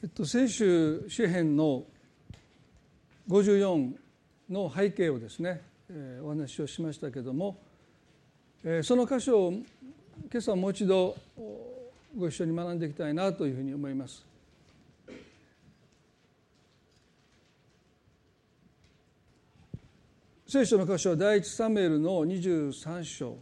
えっと、聖書詩編の54の背景をですね、えー、お話をしましたけども、えー、その箇所を今朝もう一度ご一緒に学んでいきたいなというふうに思います。聖書の箇所は第一サムエルの23章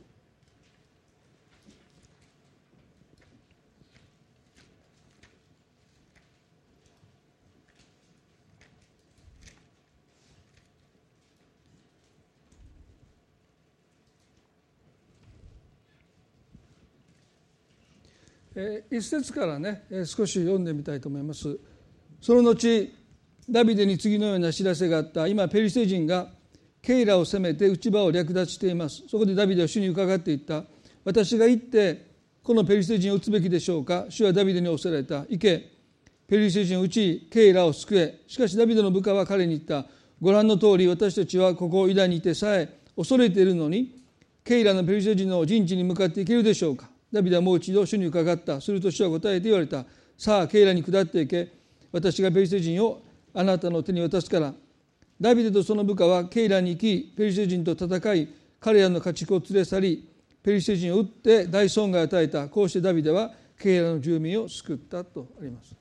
一節からね少し読んでみたいと思います。その後ダビデに次のような知らせがあった。今ペリシテ人がケイラを攻めて内場を略奪しています。そこでダビデは主に伺っていった。私が行ってこのペリシテ人を撃つべきでしょうか。主はダビデに仰せられた。行け。ペリシテ人を撃ちケイラを救え。しかしダビデの部下は彼に言った。ご覧の通り私たちはここユダにいてさえ恐れているのにケイラのペリシテ人の陣地に向かっていけるでしょうか。ダビデはもう一度主に伺った。すると主は答えて言われた。さあケイラに下っていけ。私がペリシテ人をあなたの手に渡すから。ダビデとその部下はケイラに行きペリシテ人と戦い彼らの家畜を連れ去りペリシテ人を撃って大損害を与えた。こうしてダビデはケイラの住民を救ったとあります。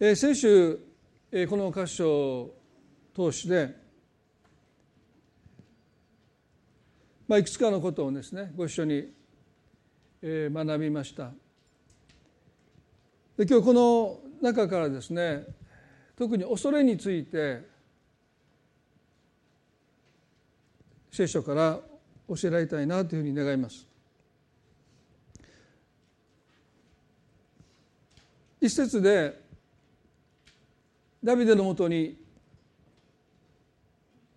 えー、先週、えー、この箇所を通してまあ、いくつかのことをですねご一緒に、えー、学びました。で今日この中からですね特に恐れについて聖書から教えられたいなというふうに願います。一節でダビデのもとに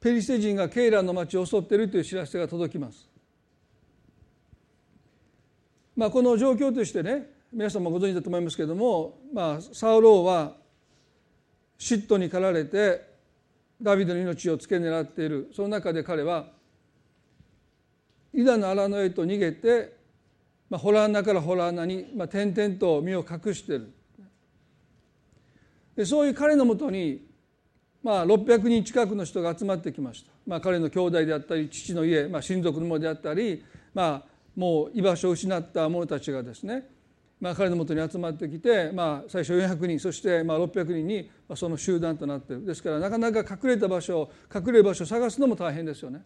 ペリシテ人がケイランの町を襲っているという知らせが届きます。まあ、この状況としてね皆さんもご存知だと思いますけれども、まあ、サウローは嫉妬に駆られてダビデの命を付け狙っているその中で彼はイダの荒野へと逃げて、まあ、ホラー穴からホラー穴に、まあ、点々と身を隠しているでそういう彼のもとにまあ、600人近くの人が集まってきました、まあ、彼の兄弟であったり父の家、まあ、親族のものであったり、まあ、もう居場所を失った者たちがですね、まあ、彼のもとに集まってきて、まあ、最初400人そしてまあ600人にその集団となっている。ですからなかなか隠れた場所隠れる場所を探すのも大変ですよね。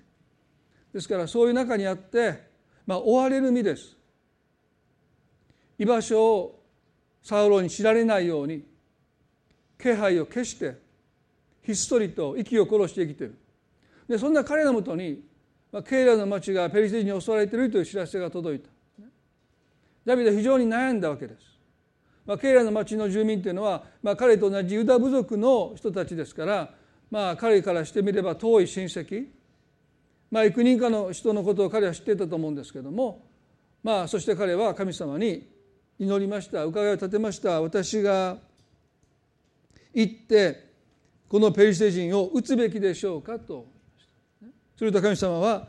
ですからそういう中にあって、まあ、追われる身です。居場所をサウロに知られないように気配を消してひっそりと息を殺して生きてる。でそんな彼のもとに、ケイラの町がペリシテ人に襲われているという知らせが届いた。ダビデは非常に悩んだわけです、まあ、ケイラの町の住民というのは、まあ、彼と同じユダ部族の人たちですから、まあ、彼からしてみれば遠い親戚。まあ、幾人かの人のことを彼は知っていたと思うんですけども、まあ、そして彼は神様に祈りました。伺いを立てました。私が行ってこのペリシテ人を撃つべきでしょうかと。すると神様は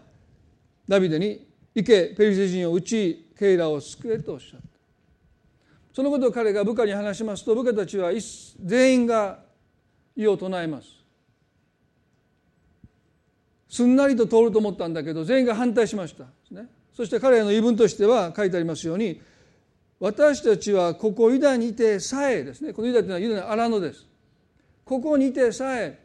ダビデに行けペリシテ人を撃ちケイラを救えとおっしゃった。そのことを彼が部下に話しますと部下たちは全員が異を唱えます。すんなりと通ると思ったんだけど全員が反対しました、そして彼らの言い分としては書いてありますように私たちはここユダにいてさえですね。このユダというのはユダの荒野です。ここにてさえ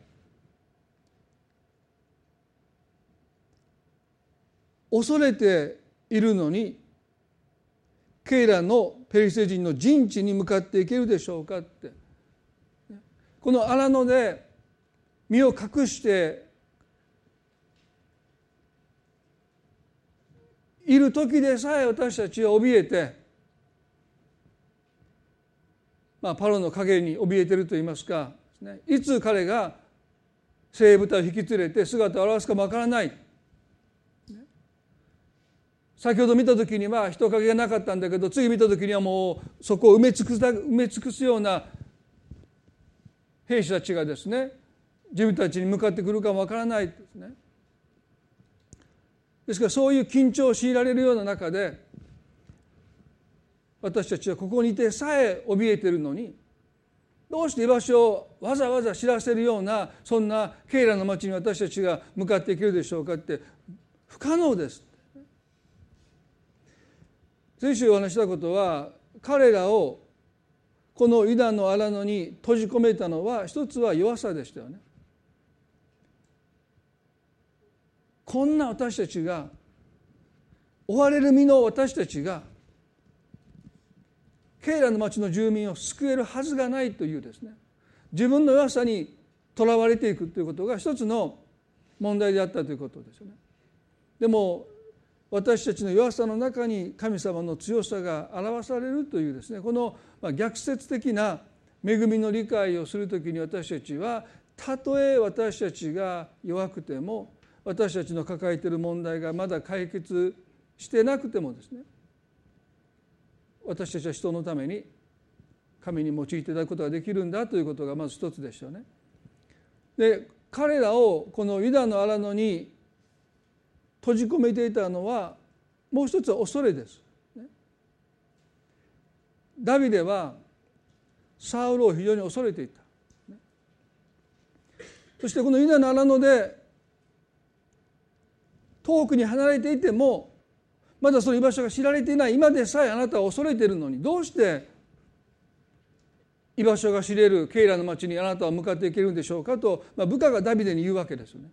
恐れているのにケイラのペリシテ人の陣地に向かっていけるでしょうかって。この荒野で身を隠している時でさえ私たちは怯えて、まあ、パロの影に怯えてると言いますかね、いつ彼が精鋭部隊を引き連れて姿を現すかもわからない、先ほど見た時には人影がなかったんだけど次見た時にはもうそこを埋め尽くす埋め尽くすような兵士たちがですね自分たちに向かってくるかもわからないですね。ですからそういう緊張を強いられるような中で私たちはここにいてさえ怯えているのにどうして居場所をわざわざ知らせるようなそんなケイラの町に私たちが向かっていけるでしょうかって不可能です先週お話したことは彼らをこのユダの荒野に閉じ込めたのは一つは弱さでしたよね。こんな私たちが追われる身の私たちがケイラの町の住民を救えるはずがないというですね自分の弱さにとらわれていくということが一つの問題であったということですよね。でも私たちの弱さの中に神様の強さが表されるというですねこの逆説的な恵みの理解をする時に私たちはたとえ私たちが弱くても私たちの抱えている問題がまだ解決してなくてもですね私たちは人のために神に用いていただくことができるんだということがまず一つでしたね。で彼らをこのユダの荒野に閉じ込めていたのはもう一つは恐れです。ダビデはサウルを非常に恐れていた。そしてこのユダの荒野で遠くに離れていてもまだその居場所が知られていない今でさえあなたは恐れているのにどうして居場所が知れるケイラの町にあなたは向かっていけるんでしょうかと、まあ、部下がダビデに言うわけですよね。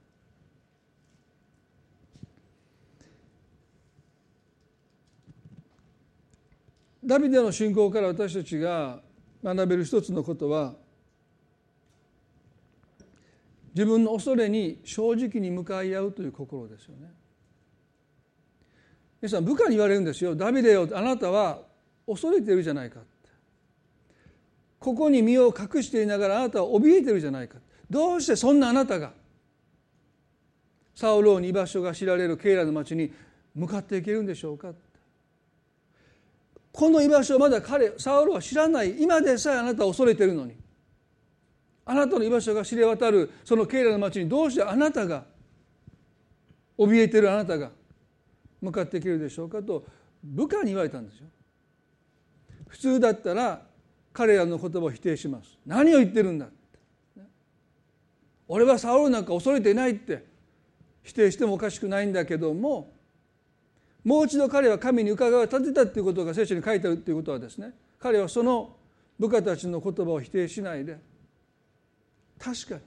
ダビデの信仰から私たちが学べる一つのことは自分の恐れに正直に向かい合うという心ですよね。皆さん部下に言われるんですよ「ダビデよ。あなたは恐れてるじゃないか」ここに身を隠していながらあなたは怯えてるじゃないか。どうしてそんなあなたがサウローに居場所が知られるケイラの町に向かっていけるんでしょうか。この居場所をまだ彼サウロは知らない。今でさえあなたは恐れてるのに。あなたの居場所が知れ渡るそのケイラの町にどうしてあなたが怯えてるあなたが向かっていけるでしょうかと部下に言われたんですよ。普通だったら彼らの言葉を否定します。何を言ってるんだ俺はサウルなんか恐れてないって。否定してもおかしくないんだけどももう一度彼は神に伺いを立てたということが聖書に書いてあるということはですね彼はその部下たちの言葉を否定しないで。確かに。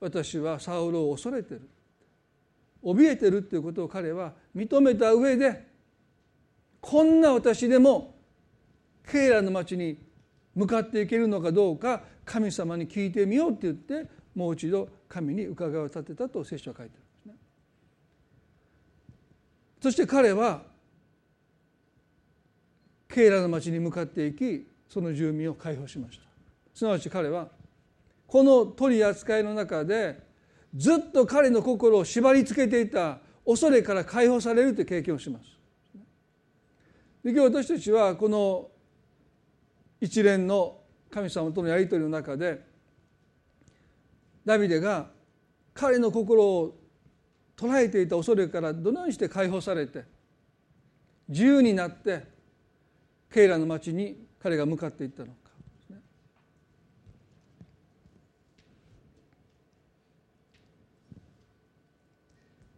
私はサウルを恐れてる。怯えてるっていうことを彼は認めた上でこんな私でもケイラの町に向かっていけるのかどうか神様に聞いてみようって言ってもう一度神に伺いを立てたと聖書は書いてあるんですね。そして彼はケイラの町に向かっていきその住民を解放しましたすなわち彼はこの取り扱いの中でずっと彼の心を縛り付けていた恐れから解放されるという経験をします。で今日私たちはこの一連の神様とのやり取りの中でダビデが彼の心を捉えていた恐れからどのようにして解放されて自由になってケイラの町に彼が向かっていったのか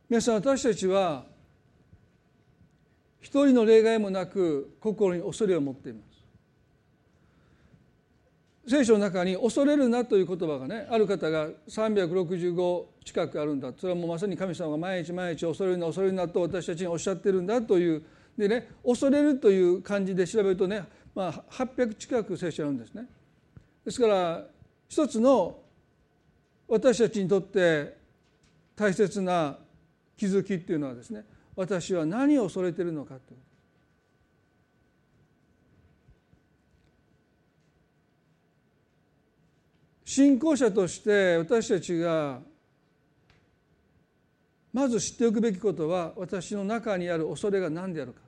皆さん私たちは一人の例外もなく心に恐れを持っています。聖書の中に「恐れるな」という言葉がねある方が365近くあるんだ。それはもうまさに神様が毎日毎日恐れるな恐れるなと私たちにおっしゃってるんだという。でね恐れるという漢字で調べるとね、まあ、800近く聖書あるんですね。ですから一つの私たちにとって大切な気づきっていうのはですね私は何を恐れてるのかという。信仰者として私たちがまず知っておくべきことは私の中にある恐れが何であるか。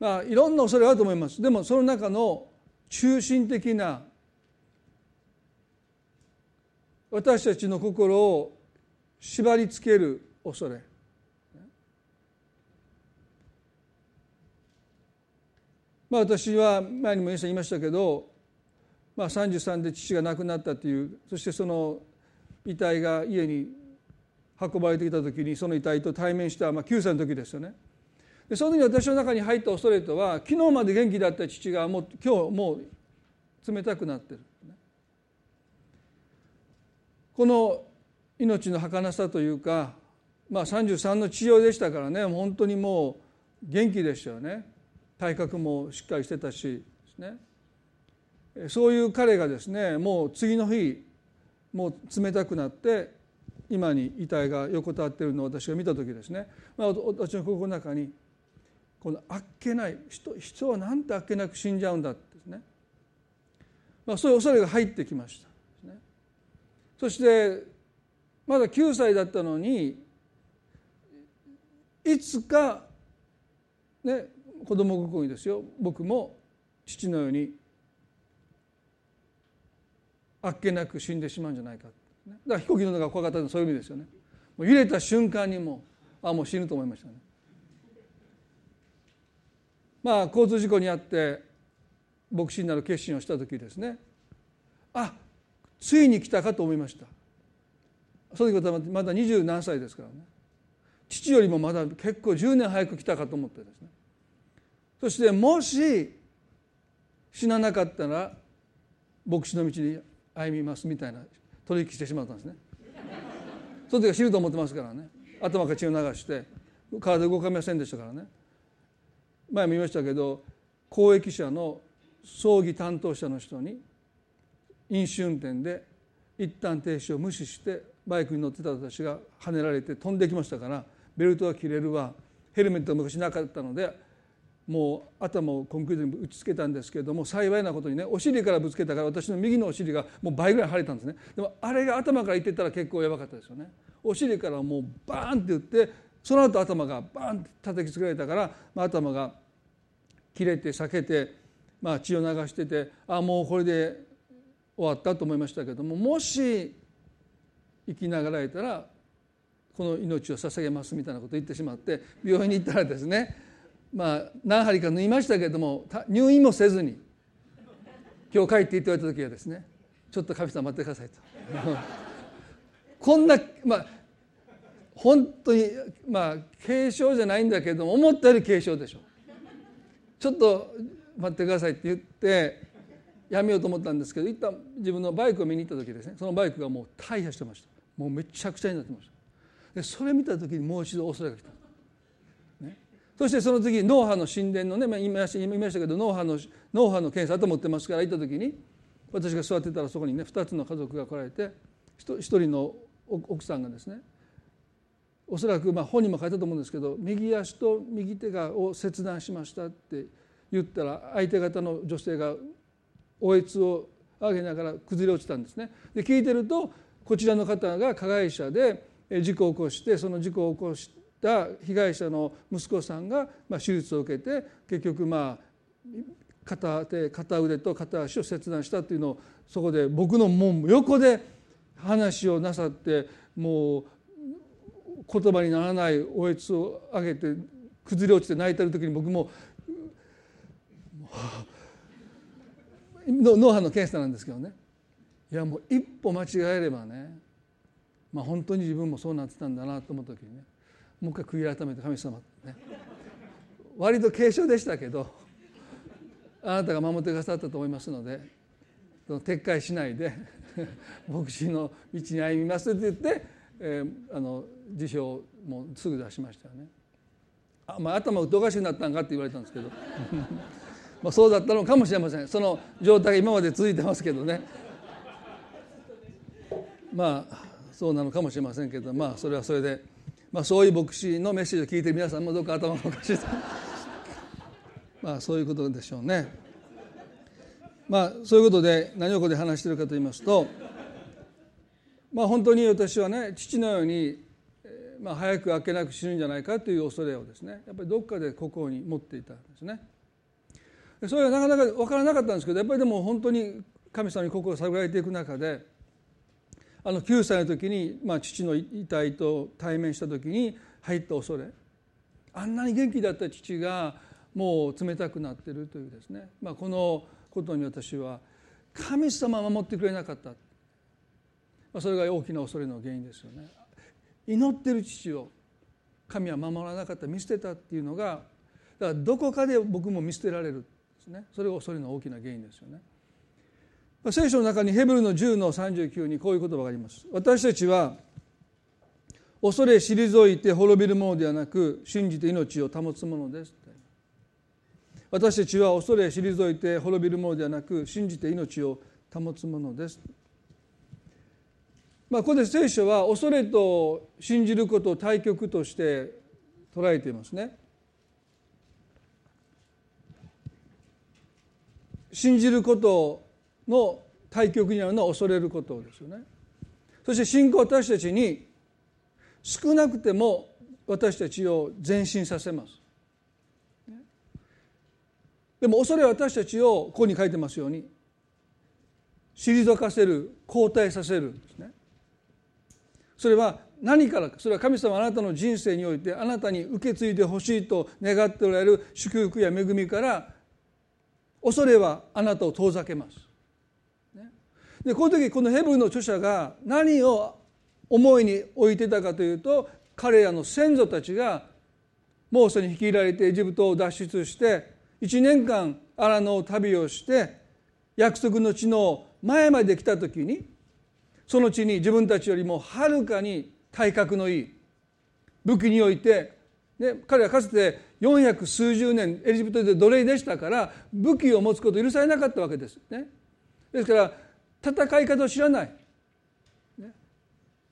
まあいろんな恐れがあると思います。でもその中の中心的な私たちの心を縛りつける恐れまあ、私は前にも言いましたけど、まあ、33で父が亡くなったというそしてその遺体が家に運ばれてきた時にその遺体と対面した、まあ、9歳の時ですよね。でその時に私の中に入った恐れとは昨日まで元気だった父がもう今日もう冷たくなってる。この命の儚さというか、まあ、33の治療でしたからね本当にもう元気でしたよね。体格もしっかりしてたしですねそういう彼がですねもう次の日もう冷たくなって今に遺体が横たわっているのを私が見た時ですね、まあ、私の心の中にこのあっけない人人はなんてあっけなく死んじゃうんだってですね、まあ、そういう恐れが入ってきました、そしてまだ9歳だったのにいつかね子供心にですよ。僕も父のようにあっけなく死んでしまうんじゃないか。だから飛行機の中が怖かったのはそういう意味ですよね。もう揺れた瞬間にもあもう死ぬと思いましたね。まあ交通事故に遭って牧師になる決心をした時ですね。あついに来たかと思いました。その時はまだ二十何歳ですからね。父よりもまだ結構10年早く来たかと思ってですね。そしてもし死ななかったら牧師の道に歩みますみたいな取引してしまったんですね。その時は死ぬと思ってますからね。頭から血を流して体動かみませんでしたからね。前も言いましたけど公益者の葬儀担当者の人に飲酒運転で一旦停止を無視してバイクに乗ってた私がはねられて飛んできましたからベルトが切れるわヘルメットが昔なかったのでもう頭をコンクリートに打ちつけたんですけれども幸いなことにねお尻からぶつけたから私の右のお尻がもう倍ぐらい腫れたんですね。でもあれが頭からいってたら結構やばかったですよね。お尻からもうバーンって打ってその後頭がバーンって叩きつけられたから、まあ、頭が切れて裂けて、まあ、血を流しててああもうこれで終わったと思いましたけどももし生きながらえたらこの命を捧げますみたいなことを言ってしまって病院に行ったらですねまあ何針か縫いましたけれども入院もせずに今日帰っていって言われた時はですねちょっと神様待ってくださいと。こんなまあ本当にまあ軽症じゃないんだけども思ったより軽症でしょ。ちょっと待ってくださいって言ってやめようと思ったんですけど一旦自分のバイクを見に行った時ですねそのバイクがもう大破してました。もうめちゃくちゃになってました。でそれ見た時にもう一度恐れが来た。そしてその次脳波の神殿のね、まあ、言いましたけど脳波の脳波の検査と思ってますから行った時に私が座ってたらそこにね2つの家族が来られて1人の奥さんがですねおそらくまあ本にも書いたと思うんですけど右足と右手がを切断しましたって言ったら相手方の女性がおえつを上げながら崩れ落ちたんですね。で聞いてるとこちらの方が加害者で事故を起こしてその事故を起こした被害者の息子さんが手術を受けて結局まあ片手片腕と片足を切断したというのをそこで僕のもう横で話をなさってもう言葉にならないおえつを上げて崩れ落ちて泣いてる時に僕も脳波の検査なんですけどね。いやもう一歩間違えればねまあ本当に自分もそうなってたんだなと思った時にねもう一回悔い改めて神様ね割と軽症でしたけどあなたが守ってくださったと思いますので撤回しないで牧師の道に歩みますって言って、えー、あの辞表もすぐ出しましたよね。あまあ、頭おかしくなったんかって言われたんですけど。まあそうだったのかもしれません。その状態が今まで続いてますけどね。まあそうなのかもしれませんけどまあそれはそれでまあ、そういう牧師のメッセージを聞いて皆さんもどうか頭がおかしい まあそういうことでしょうね。まあそういうことで何をここで話しているかと言いますとまあ本当に私はね父のように、まあ、早く明けなく死ぬんじゃないかという恐れをですねやっぱりどっかで心に持っていたんですね。それはなかなか分からなかったんですけどやっぱりでも本当に神様に心を探られていく中であの9歳の時に、まあ、父の遺体と対面した時に入った恐れ。あんなに元気だった父がもう冷たくなっているというですね、まあ、このことに私は神様守ってくれなかった、まあ、それが大きな恐れの原因ですよね。祈ってる父を神は守らなかった。見捨てたっていうのがだからどこかで僕も見捨てられるですね。それが恐れの大きな原因ですよね。聖書の中にヘブルの10の39にこういう言葉があります。私たちは恐れ退いて滅びるものではなく信じて命を保つものです私たちは恐れ退いて滅びるものではなく信じて命を保つものです。まあここで聖書は恐れと信じることを対極として捉えていますね。信じることの対極にあるのは恐れることですよね。そして信仰私たちに少なくても私たちを前進させます。でも恐れは私たちをここに書いてますように退かせる後退させるんですね。それは何からかそれは神様あなたの人生においてあなたに受け継いでほしいと願っておられる祝福や恵みから恐れはあなたを遠ざけます。でこの時このヘブルの著者が何を思いに置いてたかというと彼らの先祖たちがモーセに率いられてエジプトを脱出して1年間荒野旅をして約束の地の前まで来た時にその地に自分たちよりもはるかに体格のいい武器において、ね、彼はかつて400数十年エジプトで奴隷でしたから武器を持つこと許されなかったわけですね。ですから戦い方を知らない。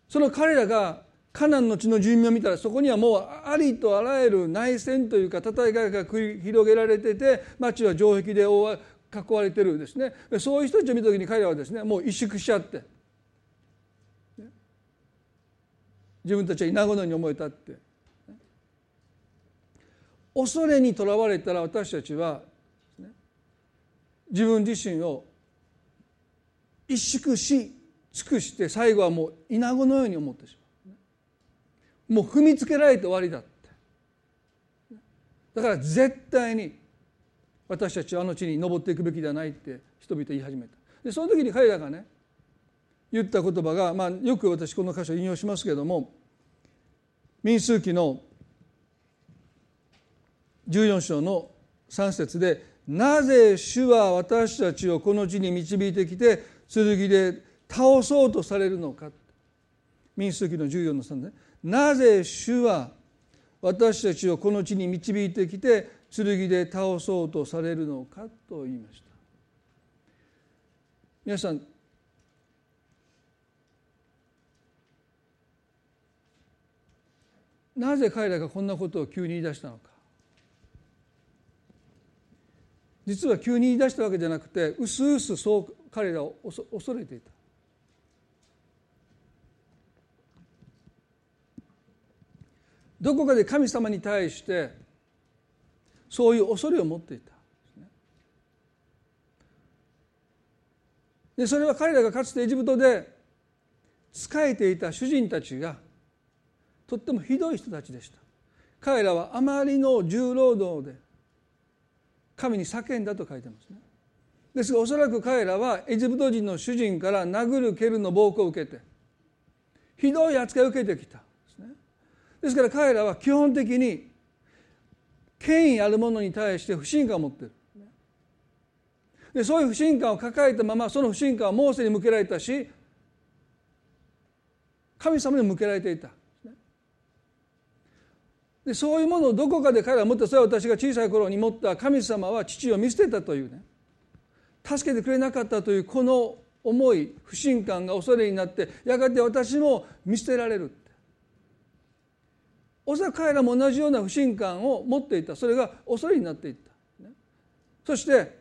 その彼らがカナンの地の住民を見たらそこにはもうありとあらゆる内戦というか戦いが繰り広げられてて町は城壁で囲われてるですね。そういう人たちを見た時に彼らはですねもう萎縮しちゃって。自分たちは稲子のように思えたって。恐れにとらわれたら私たちは自分自身を萎縮し尽くして最後はもう稲子のように思ってしまう。もう踏みつけられて終わりだって。だから絶対に私たちはあの地に登っていくべきではないって人々言い始めた。でその時に彼らがね言った言葉が、まあ、よく私この箇所引用しますけれども民数記の14章の3節で「なぜ主は私たちをこの地に導いてきて剣で倒そうとされるのか。民数記の14の3で、なぜ主は私たちをこの地に導いてきて剣で倒そうとされるのかと言いました。皆さんなぜ彼らがこんなことを急に言い出したのか。実は急に言い出したわけじゃなくてうすうすそう彼らを恐れていた。どこかで神様に対してそういう恐れを持っていた。でそれは彼らがかつてエジプトで仕えていた主人たちがとってもひどい人たちでした。彼らはあまりの重労働で神に叫んだと書いてますね。ですがおそらく彼らはエジプト人の主人から殴る蹴るの暴行を受けてひどい扱いを受けてきた。ですから彼らは基本的に権威あるものに対して不信感を持っている。でそういう不信感を抱えたままその不信感はモーセに向けられたし神様に向けられていた。でそういうものをどこかで彼らは持ってそれは私が小さい頃に持った神様は父を見捨てたというね。助けてくれなかったというこの思い不信感が恐れになってやがて私も見捨てられるおそらく彼らも同じような不信感を持っていた。それが恐れになっていった、そして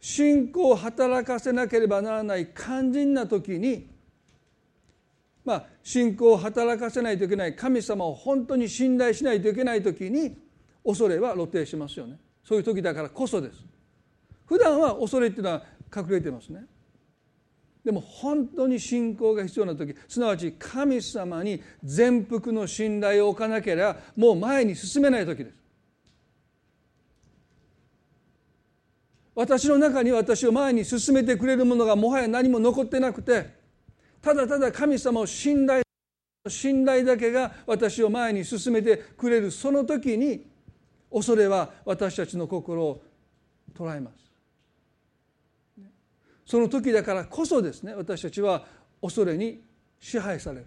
信仰を働かせなければならない肝心な時にまあ信仰を働かせないといけない神様を本当に信頼しないといけない時に恐れは露呈しますよね。そういう時だからこそです。普段は恐れっていうのは隠れてますね。でも本当に信仰が必要な時すなわち神様に全幅の信頼を置かなければもう前に進めない時です。私の中に私を前に進めてくれるものがもはや何も残ってなくてただただ神様を信頼信頼だけが私を前に進めてくれるその時に恐れは私たちの心を捉えます。その時だからこそですね私たちは恐れに支配される。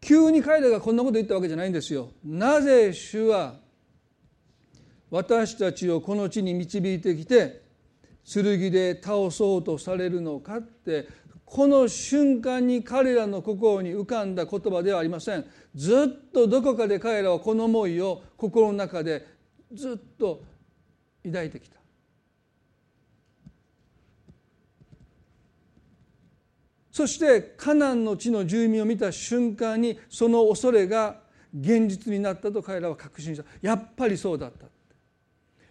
急に彼らがこんなこと言ったわけじゃないんですよ。なぜ主は私たちをこの地に導いてきて剣で倒そうとされるのかってこの瞬間に彼らの心に浮かんだ言葉ではありません。ずっとどこかで彼らはこの思いを心の中でずっと抱いてきた。そしてカナンの地の住民を見た瞬間にその恐れが現実になったと彼らは確信した。やっぱりそうだった。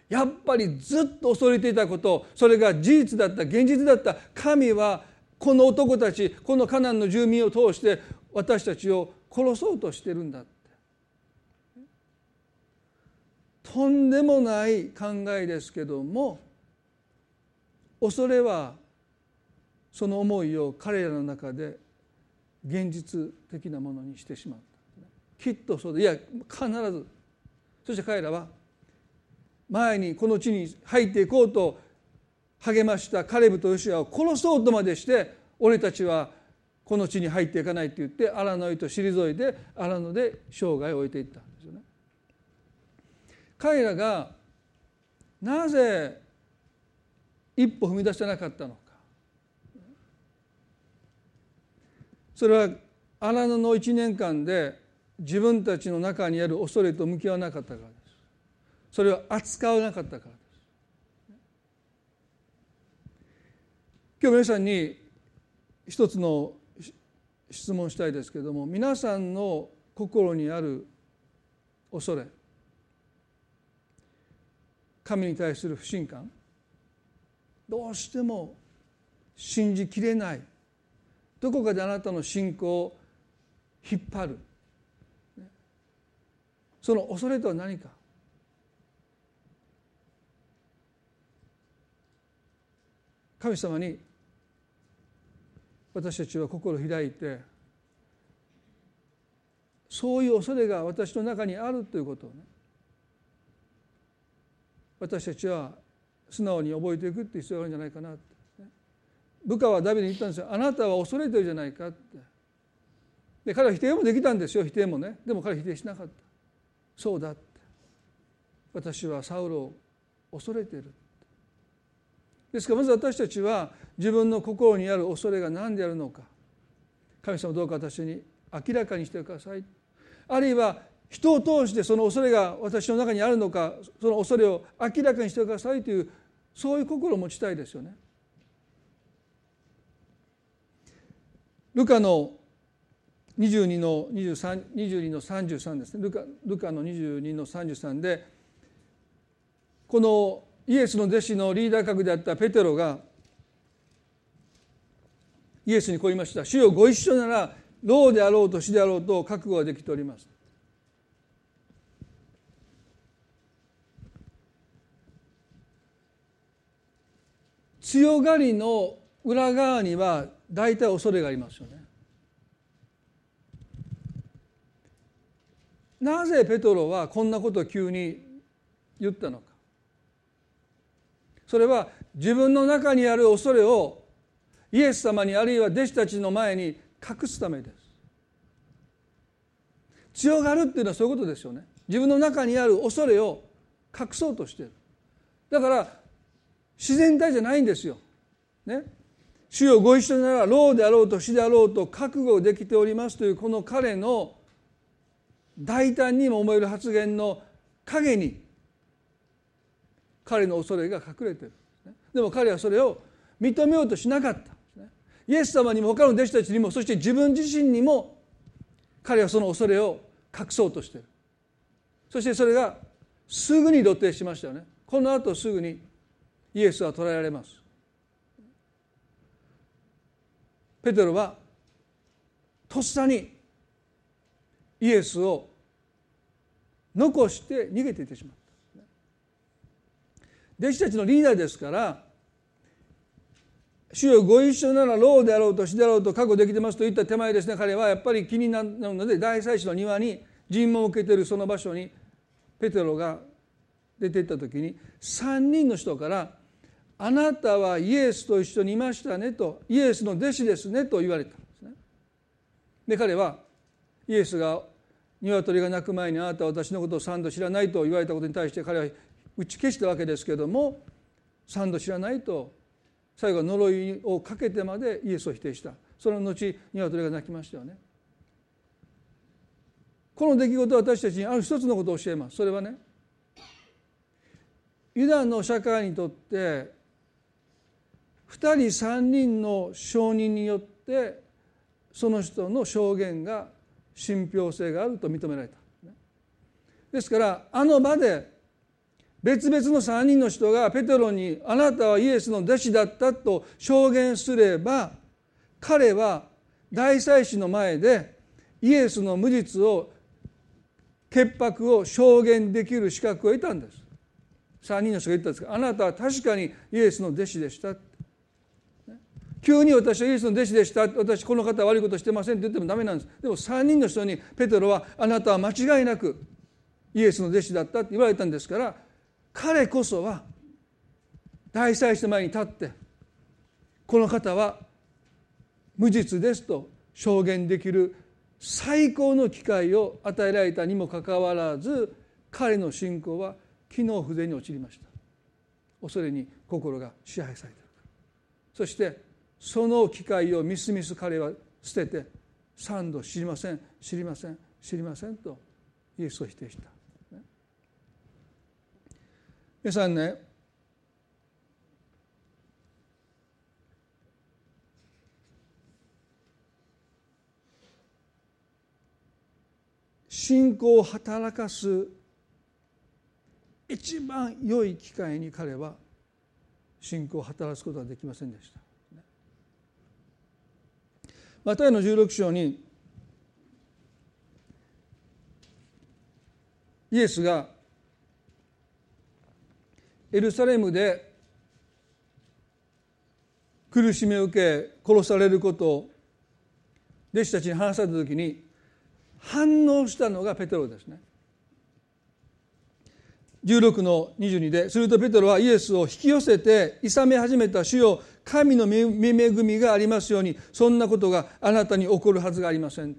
やっぱりずっと恐れていたことそれが事実だった。現実だった。神はこの男たちこのカナンの住民を通して私たちを殺そうとしてるんだってとんでもない考えですけども恐れはその思いを彼らの中で現実的なものにしてしまった。きっとそうでいや必ず。そして彼らは前にこの地に入っていこうと励ましたカレブとヨシアを殺そうとまでして俺たちはこの地に入っていかないって言って荒野へと退いて荒野で生涯を終えていった。彼らがなぜ一歩踏み出せなかったのか。それは荒野の1年間で自分たちの中にある恐れと向き合わなかったからです。それを扱わなかったからです。今日皆さんに一つの質問したいですけれども皆さんの心にある恐れ神に対する不信感。どうしても信じきれない。どこかであなたの信仰を引っ張る。その恐れとは何か。神様に私たちは心を開いてそういう恐れが私の中にあるということをね私たちは素直に覚えていくって必要があるんじゃないかなって。部下はダビデに言ったんですよ。あなたは恐れてるじゃないかって。で彼は否定もできたんですよ。否定もね。でも彼は否定しなかった。そうだって。私はサウロを恐れてるですからまず私たちは自分の心にある恐れが何であるのか。神様どうか私に明らかにしてください。あるいは人を通してその恐れが私の中にあるのかその恐れを明らかにしてくださいというそういう心を持ちたいですよね。ルカの22の23 22の33ですね。ルカルカの22の33でこのイエスの弟子のリーダー格であったペテロがイエスにこう言いました「主よご一緒なら老であろうと死であろうと覚悟ができております」強がりの裏側には大体恐れがありますよね。なぜペトロはこんなことを急に言ったのか。それは自分の中にある恐れをイエス様にあるいは弟子たちの前に隠すためです。強がるっていうのはそういうことですよね。自分の中にある恐れを隠そうとしてる。だから自然体じゃないんですよ。ね。主よご一緒なら老であろうと死であろうと覚悟できておりますというこの彼の大胆にも思える発言の陰に彼の恐れが隠れてる。でも彼はそれを認めようとしなかった。イエス様にも他の弟子たちにもそして自分自身にも彼はその恐れを隠そうとしてる。そしてそれがすぐに露呈しましたよね。この後すぐにイエスは捕らえられます。ペテロはとっさにイエスを残して逃げていってしまった。弟子たちのリーダーですから主よご一緒なら老であろうと死であろうと覚悟できてますと言った手前ですね。彼はやっぱり気になるので大祭司の庭に尋問を受けているその場所にペテロが出ていった時に3人の人から「あなたはイエスと一緒にいましたね」と「イエスの弟子ですね」と言われたんですね。で彼はイエスが鶏が鳴く前にあなたは私のことを三度知らないと言われたことに対して彼は打ち消したわけですけども三度知らないと最後は呪いをかけてまでイエスを否定した。その後鶏が鳴きましたよね。この出来事は私たちにある一つのことを教えます。それはねユダの社会にとって2人3人の証人によってその人の証言が信憑性があると認められたですからあの場で別々の3人の人がペテロに「あなたはイエスの弟子だった」と証言すれば彼は大祭司の前でイエスの無実を潔白を証言できる資格を得たんです。3人の人が言ったんですがあなたは確かにイエスの弟子でした急に私はイエスの弟子でした。私この方悪いことしてませんって言ってもダメなんです。でも3人の人にペテロはあなたは間違いなくイエスの弟子だったって言われたんですから彼こそは大祭司の前に立ってこの方は無実ですと証言できる最高の機会を与えられたにもかかわらず彼の信仰は機能不全に陥りました。恐れに心が支配されている。そしてその機会をみすみす彼は捨てて三度知りません知りません知りませんとイエスを否定した皆さんね信仰を働かす一番良い機会に彼は信仰を働くことはできませんでした。マタイの16章にイエスがエルサレムで苦しみを受け殺されることを弟子たちに話された時に反応したのがペテロですね。16の22でするとペテロはイエスを引き寄せて諌め始めた主よ神の恵みがありますようにそんなことがあなたに起こるはずがありません。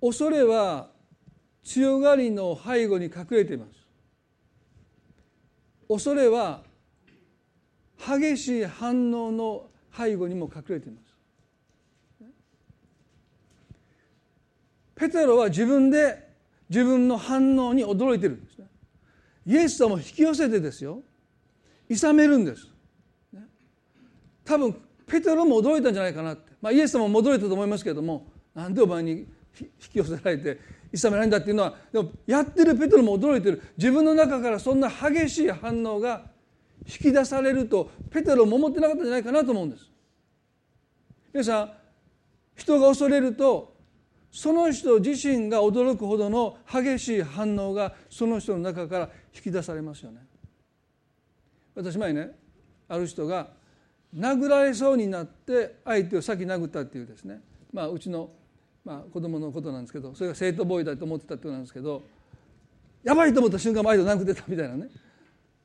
恐れは強がりの背後に隠れています。恐れは激しい反応の背後にも隠れています。ペテロは自分で自分の反応に驚いてるんですね。イエス様を引き寄せてですよ。諌めるんです。多分ペテロも驚いたんじゃないかなって、まあ、イエス様も驚いたと思いますけれどもなんでお前に引き寄せられて諌めないんだっていうのはでもやってるペテロも驚いてる。自分の中からそんな激しい反応が引き出されるとペテロも思ってなかったんじゃないかなと思うんです。皆さん人が恐れるとその人自身が驚くほどの激しい反応がその人の中から引き出されますよね。私前ねある人が殴られそうになって相手を先殴ったっていうですね。まあうちのまあ、子供のことなんですけどそれが生徒ボーイだと思ってたってことなんですけどやばいと思った瞬間前で殴ってたみたいなね。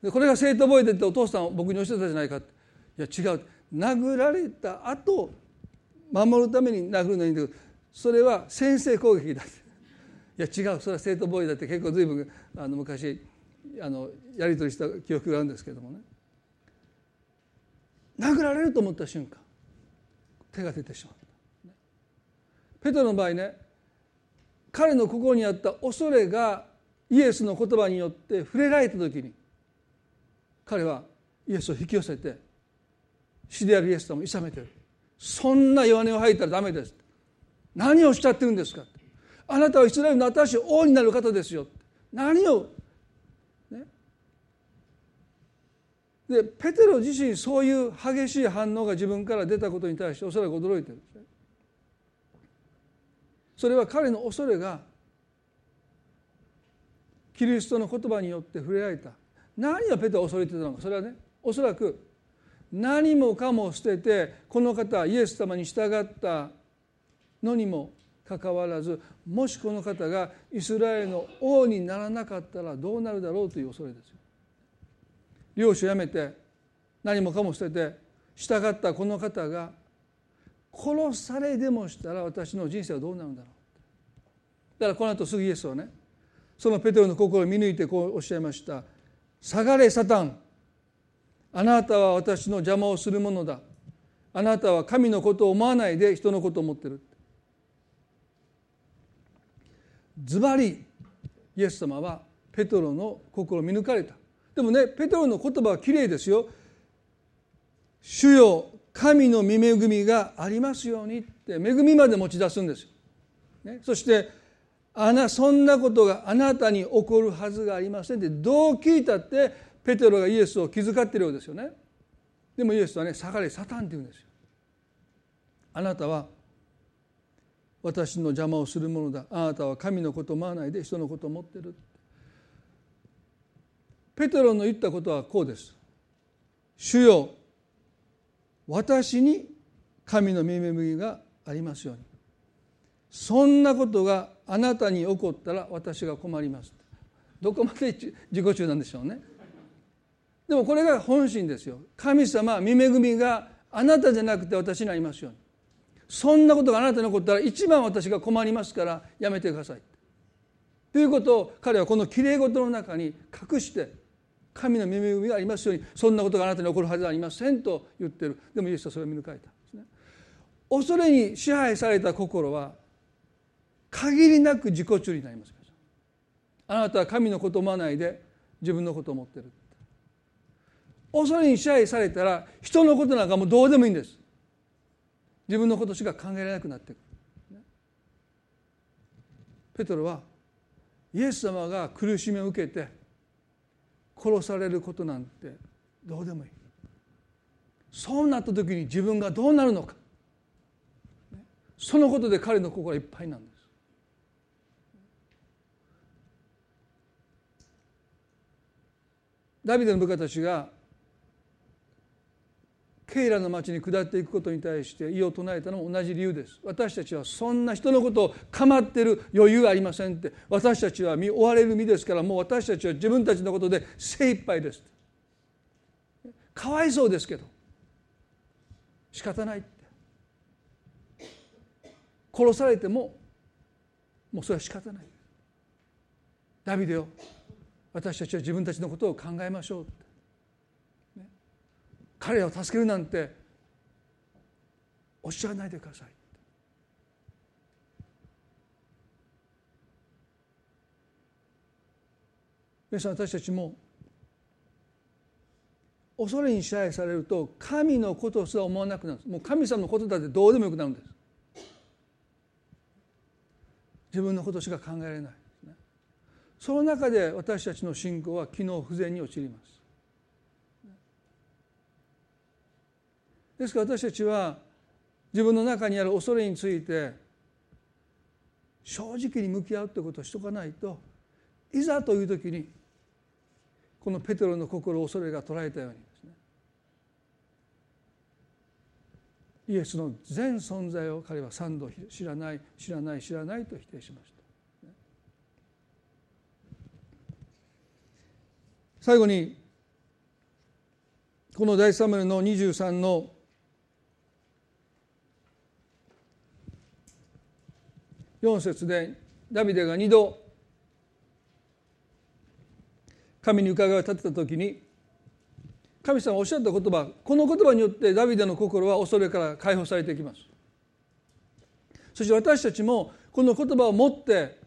でこれが生徒ボーイでってお父さん僕に教えてたじゃないかって。いや違う。殴られた後守るために殴るのいいんだけどそれは先制攻撃だ。いや違う。それは生徒ボーイだって結構随分あの昔あのやり取りした記憶があるんですけどもね。殴られると思った瞬間手が出てしまうペトロの場合ね彼の心にあった恐れがイエスの言葉によって触れられた時に彼はイエスを引き寄せて死であるイエス様を諌めてる。そんな弱音を吐いたらダメです。何をしゃってるんですか？あなたはイスラエルの新しい王になる方ですよ。何を？ね？でペテロ自身そういう激しい反応が自分から出たことに対しておそらく驚いてるそれは彼の恐れがキリストの言葉によって触れられた。何がペテロ恐れてたのか？それはねおそらく何もかも捨ててこの方イエス様に従ったのにもかかわらずもしこの方がイスラエルの王にならなかったらどうなるだろうという恐れですよ。領主をやめて何もかも捨てて従ったこの方が殺されでもしたら私の人生はどうなるんだろう。だからこの後すぐイエスはねそのペテロの心を見抜いてこうおっしゃいました「下がれサタンあなたは私の邪魔をするものだ。あなたは神のことを思わないで人のことを思ってる」ズバリイエス様はペトロの心を見抜かれた。でもねペトロの言葉はきれいですよ。主よ神の御恵みがありますようにって恵みまで持ち出すんですよ、ね、そしてあなそんなことがあなたに起こるはずがありませんってどう聞いたってペテロがイエスを気遣ってるようですよね。でもイエスはね下がれサタンって言うんですよ。あなたは私の邪魔をするものだ。あなたは神のことを思わないで人のことを思ってる。ペテロの言ったことはこうです。主よ私に神の恵みがありますように。そんなことがあなたに起こったら私が困ります。どこまで自己中なんでしょうね。でもこれが本心ですよ。神様御恵みがあなたじゃなくて私にありますように。そんなことがあなたに起こったら一番私が困りますからやめてください。ということを彼はこのきれい事の中に隠して神の恵みがありますようにそんなことがあなたに起こるはずはありませんと言ってる。でもイエスはそれを見抜かれた。んですね恐れに支配された心は限りなく自己中になりますあなたは神のことを思わないで自分のことを思ってる。恐れに支配されたら人のことなんかもうどうでもいいんです。自分のことしか考えられなくなってくる。ペトロはイエス様が苦しみを受けて殺されることなんてどうでもいい。そうなった時に自分がどうなるのか。そのことで彼の心いっぱいなんです。ダビデの部下たちがケイラの町に下っていくことに対して異を唱えたのも同じ理由です。私たちはそんな人のことを構ってる余裕ありませんって。私たちは身追われる身ですからもう私たちは自分たちのことで精一杯ですかわいそうですけど仕方ないって。殺されてももうそれは仕方ない。ダビデよ私たちは自分たちのことを考えましょうって。彼らを助けるなんておっしゃらないでください。皆さん私たちも恐れに支配されると神のことすら思わなくなる。もう神様のことだってどうでもよくなるんです。自分のことしか考えられない。その中で私たちの信仰は機能不全に陥ります。ですから私たちは自分の中にある恐れについて正直に向き合うということをしとかないといざという時にこのペテロの心恐れが捉えたようにですねイエスの全存在を彼は三度知らない知らない知らないと否定しました。最後にこの第3ムの23の4節でダビデが2度神に伺いを立てた時に神様おっしゃった言葉この言葉によってダビデの心は恐れから解放されていきます。そして私たちもこの言葉を持って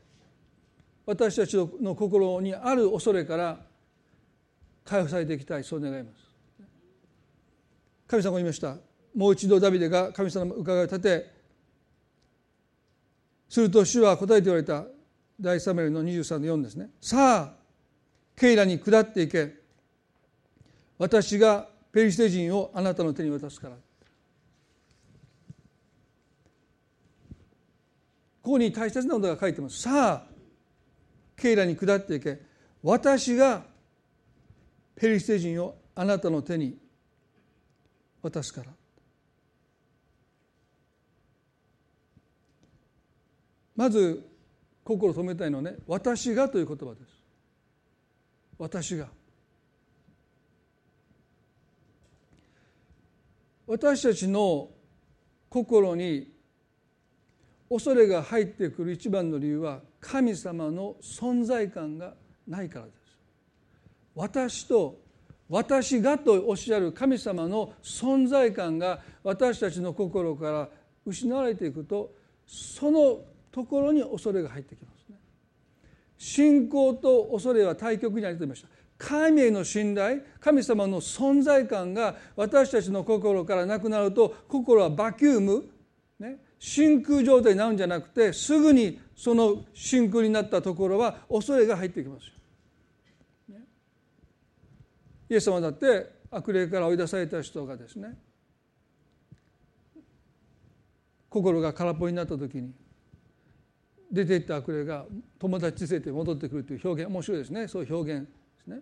私たちの心にある恐れから解放されていきたいそう願います。神様が言いました。もう一度ダビデが神様の伺いを立てすると主は答えて言われた。第3メルの23の4ですね。さあケイラに下っていけ。私がペリシテ人をあなたの手に渡すから。ここに大切なことが書いてます。さあケイラに下っていけ。私がペリシテ人をあなたの手に渡すから。まず心を止めたいのはね私がという言葉です。私が。私たちの心に恐れが入ってくる一番の理由は神様の存在感がないからです。私と私がとおっしゃる神様の存在感が私たちの心から失われていくとそのところに恐れが入ってきますね。信仰と恐れは対極にありと言いました。神への信頼神様の存在感が私たちの心からなくなると心はバキューム、ね、真空状態になるんじゃなくてすぐにその真空になったところは恐れが入ってきますよ。ね、イエス様だって悪霊から追い出された人がですね心が空っぽになった時に出ていった悪霊が友達連れて戻ってくるという表現面白いですねそういう表現ですね。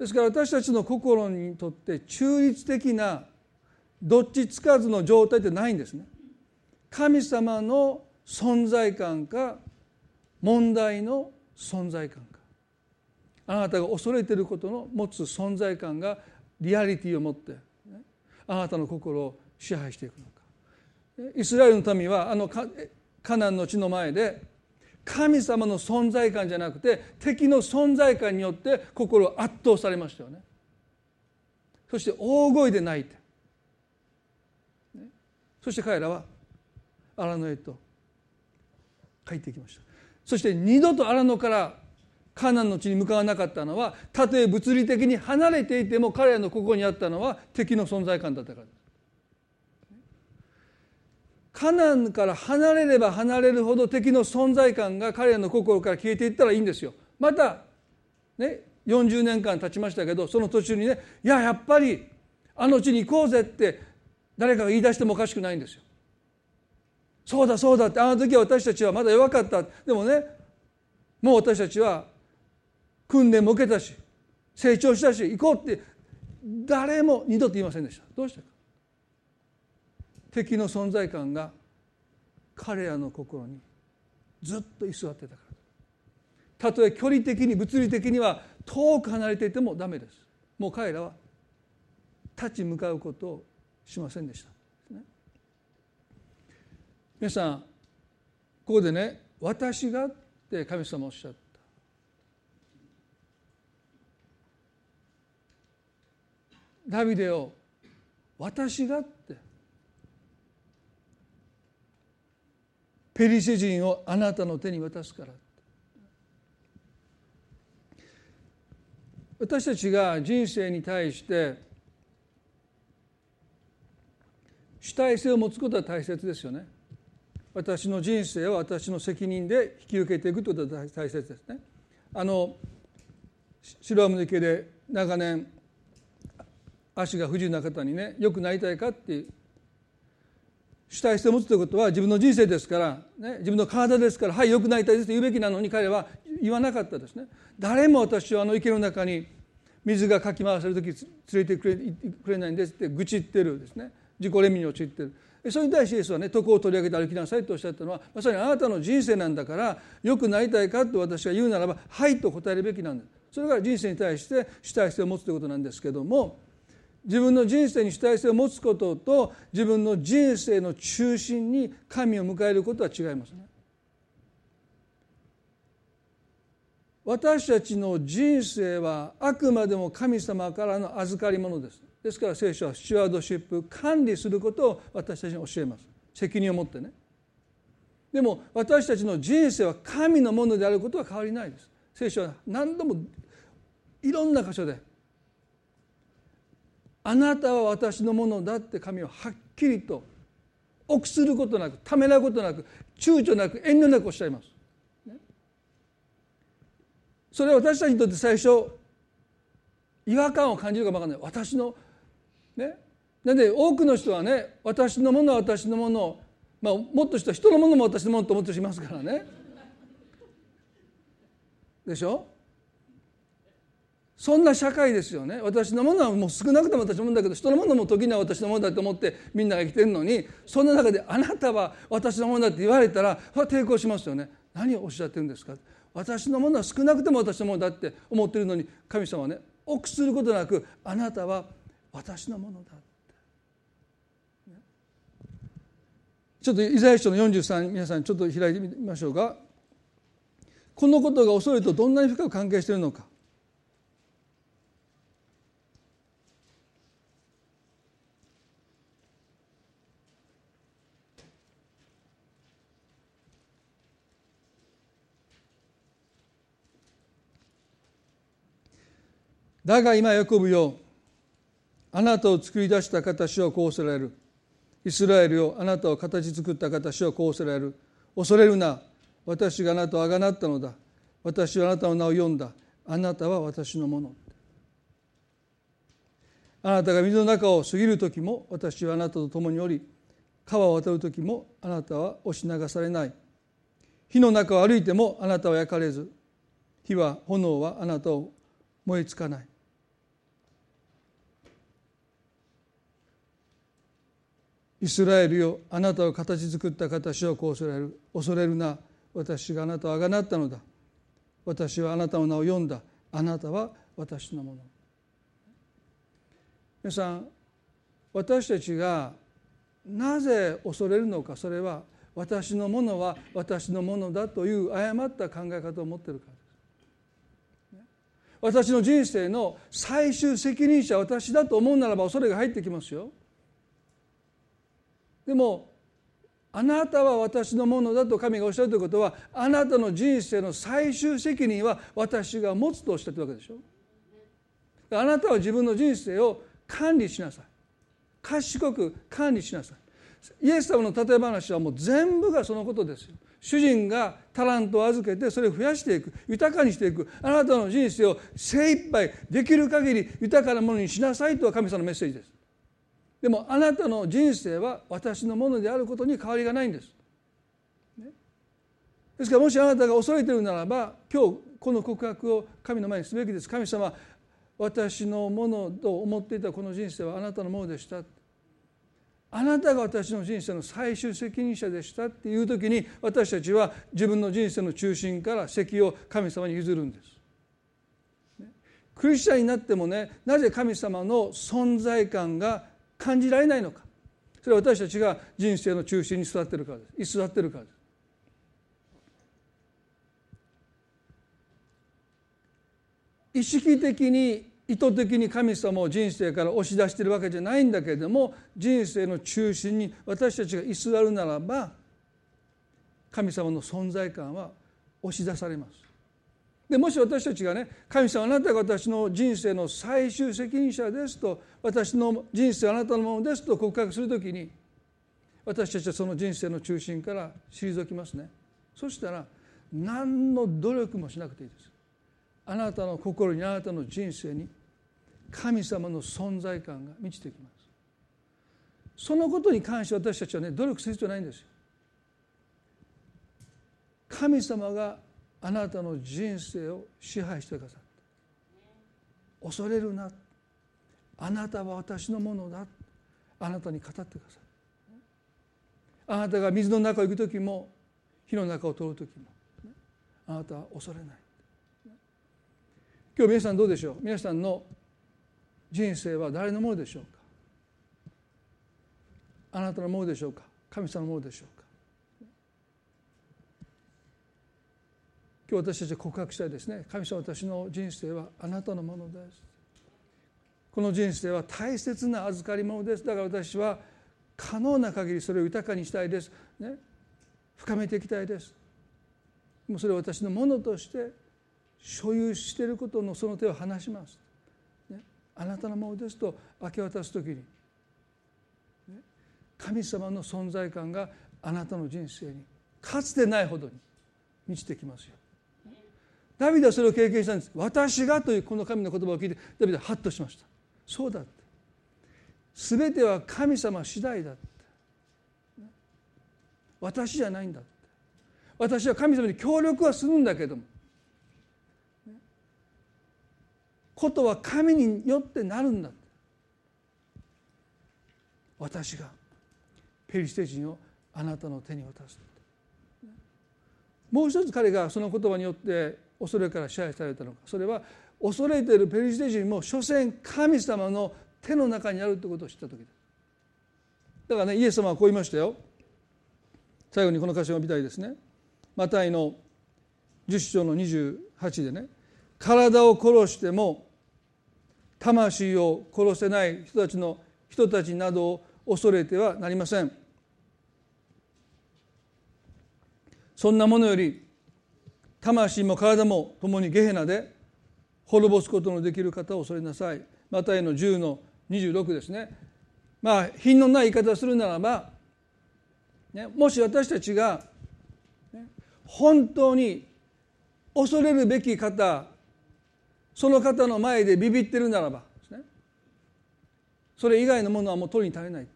ですから私たちの心にとって中立的などっちつかずの状態ってないんですね。神様の存在感か問題の存在感かあなたが恐れていることの持つ存在感がリアリティを持って、あなたの心を支配していくのかイスラエルの民はあのカナンの地の前で神様の存在感じゃなくて敵の存在感によって心を圧倒されましたよね。そして大声で泣いて、そして彼らは荒野へと帰ってきました。そして二度と荒野からカナンの地に向かわなかったのはたとえ物理的に離れていても彼らの心にあったのは敵の存在感だったからです。カナンから離れれば離れるほど敵の存在感が彼らの心から消えていったらいいんですよ。またね40年間経ちましたけどその途中にねいややっぱりあの地に行こうぜって誰かが言い出してもおかしくないんですよ。そうだそうだってあの時は私たちはまだ弱かったでもねもう私たちは訓練も受けたし成長したし行こうって誰も二度と言いませんでしたどうしてか敵の存在感が彼らの心にずっと居座ってたから。たとえ距離的に物理的には遠く離れていてもダメです。もう彼らは立ち向かうことをしませんでした、皆さんここでね「私が」って神様おっしゃった。ダビデを「私が」ってペリシ人をあなたの手に渡すから。私たちが人生に対して主体性を持つことは大切ですよね。私の人生は私の責任で引き受けていくということは大切ですね。あの白浜の池で長年足が不自由な方にねよくなりたいかっていう主体性を持つということは自分の人生ですから、ね、自分の体ですからはい良くなりたいですと言うべきなのに彼は言わなかったですね。誰も私はあの池の中に水がかき回せる時連れてくれくれないんですって愚痴ってるですね。自己憐憫に陥ってる。それに対してイエスはね徳を取り上げて歩きなさいとおっしゃったのはまさにあなたの人生なんだから良くなりたいかと私が言うならばはいと答えるべきなんだ。それが人生に対して主体性を持つということなんですけども自分の人生に主体性を持つことと自分の人生の中心に神を迎えることは違いますね。私たちの人生はあくまでも神様からの預かり物です。ですから聖書はスチュワードシップ管理することを私たちに教えます。責任を持ってね。でも私たちの人生は神のものであることは変わりないです。聖書は何度もいろんな箇所であなたは私のものだって神ははっきりと臆することなくためらうことなく躊躇なく遠慮なくおっしゃいます。それは私たちにとって最初違和感を感じるかもわからない。私のね。なんで多くの人はね私のものは私のものまあもっとした人のものも私のものと思ってしますからね。でしょ？そんな社会ですよね。私のものはもう少なくとも私のものだけど人のものも時には私のものだと思ってみんなが生きてるのにそんな中であなたは私のものだって言われたら抵抗しますよね。何をおっしゃってるんですか？私のものは少なくとも私のものだって思ってるのに神様はね臆することなくあなたは私のものだって。ちょっとイザヤ書の43皆さんちょっと開いてみましょうか。このことが恐れとどんなに深く関係しているのか。だが今喜ぶよあなたを作り出した形をこうせられる。イスラエルよあなたを形作った形をこうせられる。恐れるな。私があなたをあがなったのだ。私はあなたの名を読んだ。あなたは私のもの。あなたが水の中を過ぎる時も私はあなたと共におり川を渡る時もあなたは押し流されない。火の中を歩いてもあなたは焼かれず。火は炎はあなたを燃え尽かない。イスラエルよあなたを形作った形をこう恐れる。恐れるな私があなたをあがなったのだ。私はあなたの名を読んだ。あなたは私のもの。皆さん私たちがなぜ恐れるのかそれは私のものは私のものだという誤った考え方を持っているからです。私の人生の最終責任者は私だと思うならば恐れが入ってきますよ。でもあなたは私のものだと神がおっしゃるということはあなたの人生の最終責任は私が持つとおっしゃってるわけでしょ。あなたは自分の人生を管理しなさい。賢く管理しなさい。イエス様の例え話はもう全部がそのことですよ。主人がタラントを預けてそれを増やしていく。豊かにしていく。あなたの人生を精一杯できる限り豊かなものにしなさいとは神様のメッセージです。でもあなたの人生は私のものであることに変わりがないんです。ですからもしあなたが恐れてるならば今日この告白を神の前にすべきです。神様私のものと思っていたこの人生はあなたのものでした。あなたが私の人生の最終責任者でしたっていう時に私たちは自分の人生の中心から責を神様に譲るんです。クリスチャンになってもねなぜ神様の存在感が感じられないのか。それは私たちが人生の中心に座ってるからです。居座ってるからです。意識的に意図的に神様を人生から押し出しているわけじゃないんだけれども人生の中心に私たちが居座るならば神様の存在感は押し出されます。でもし私たちがね神様あなたが私の人生の最終責任者ですと私の人生あなたのものですと告白するときに私たちはその人生の中心から退きますね。そしたら何の努力もしなくていいです。あなたの心にあなたの人生に神様の存在感が満ちてきます。そのことに関して私たちはね努力する必要ないんですよ。神様があなたの人生を支配してくださった。恐れるな。あなたは私のものだ。あなたに語ってくださいあなたが水の中を行く時も火の中を通る時も。あなたは恐れない。今日皆さんどうでしょう？皆さんの人生は誰のものでしょうか？あなたのものでしょうか？神様のものでしょうか？今日私たち告白したいですね。神様私の人生はあなたのものです。この人生は大切な預かり物です。だから私は可能な限りそれを豊かにしたいです、ね、深めていきたいです。もうそれを私のものとして所有していることのその手を離します、ね、あなたのものです。と明け渡す時に、ね、神様の存在感があなたの人生にかつてないほどに満ちてきますよ。ダビデはそれを経験したんです。私がというこの神の言葉を聞いてダビデはハッとしました。そうだって。全ては神様次第だって。私じゃないんだって。私は神様に協力はするんだけども。ことは神によってなるんだ私がペリシテ人をあなたの手に渡す。もう一つ彼がその言葉によって恐れから支配されたのか。それは恐れているペリシテ人も所詮神様の手の中にあるということを知った時ですだからねイエス様はこう言いましたよ。最後にこの箇所を見たいですね。マタイの10章の28でね。体を殺しても魂を殺せない人たちの人たちなどを恐れてはなりません。そんなものより魂も体も共にゲヘナで滅ぼすことのできる方を恐れなさい。マタイの10の26ですね。まあ品のない言い方するならば、ね、もし私たちが、ね、本当に恐れるべき方その方の前でビビってるならばねそれ以外のものはもう取りに足りない。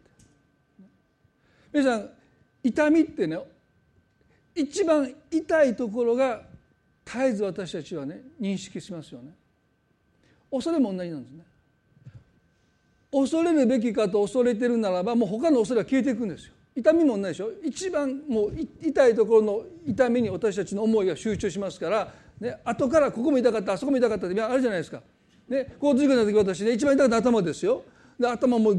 皆さん痛みってね一番痛いところが絶えず私たちはね認識しますよね。恐れも同じなんですね。恐れるべきかと恐れてるならばもう他の恐れは消えていくんですよ。痛みも同じでしょ。一番もう痛いところの痛みに私たちの思いが集中しますからね後からここも痛かったあそこも痛かったってあるじゃないですか。ね交通事故の時私ね一番痛かった頭ですよ。で頭もう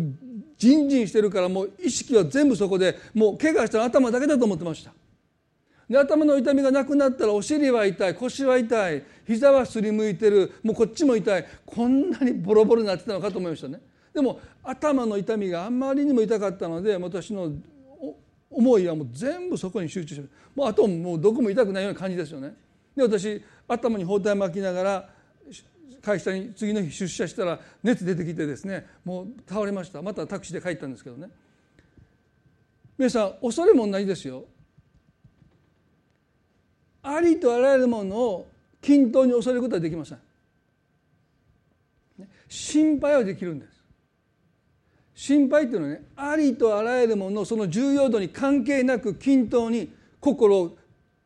ジンジンしてるからもう意識は全部そこでもう怪我したら頭だけだと思ってました。で頭の痛みがなくなったらお尻は痛い腰は痛い膝はすりむいてるもうこっちも痛い。こんなにボロボロになってたのかと思いましたね。でも頭の痛みがあんまりにも痛かったので私の思いはもう全部そこに集中してもうあともうどこも痛くないような感じですよね。で私頭に包帯巻きながら会社に次の日出社したら熱出てきてですねもう倒れました。またタクシーで帰ったんですけどね。皆さん恐れも同じですよ。ありとあらゆるものを均等に恐れることはできません。心配はできるんです。心配っていうのはねありとあらゆるものをその重要度に関係なく均等に心を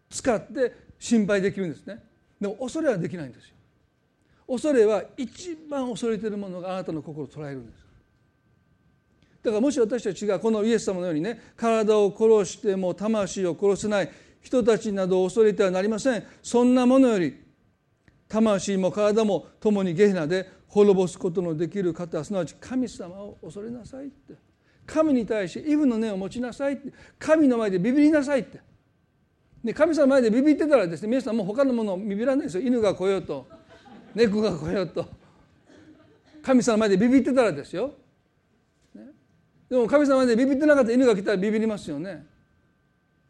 使って心配できるんですね。でも恐れはできないんですよ。恐れは一番恐れているものがあなたの心を捉えるんです。だからもし私たちがこのイエス様のようにね体を殺しても魂を殺せない人たちなどを恐れてはなりません。そんなものより魂も体も共にゲヘナで滅ぼすことのできる方すなわち神様を恐れなさいって。神に対してイブの念を持ちなさいって。神の前でビビりなさいって。で神様の前でビビってたらですね皆さんもう他のものをビビらないですよ。犬が来ようと。猫が来ようと。神様の前でビビってたらですよ、でも神様の前でビビってなかったら犬が来たらビビりますよね。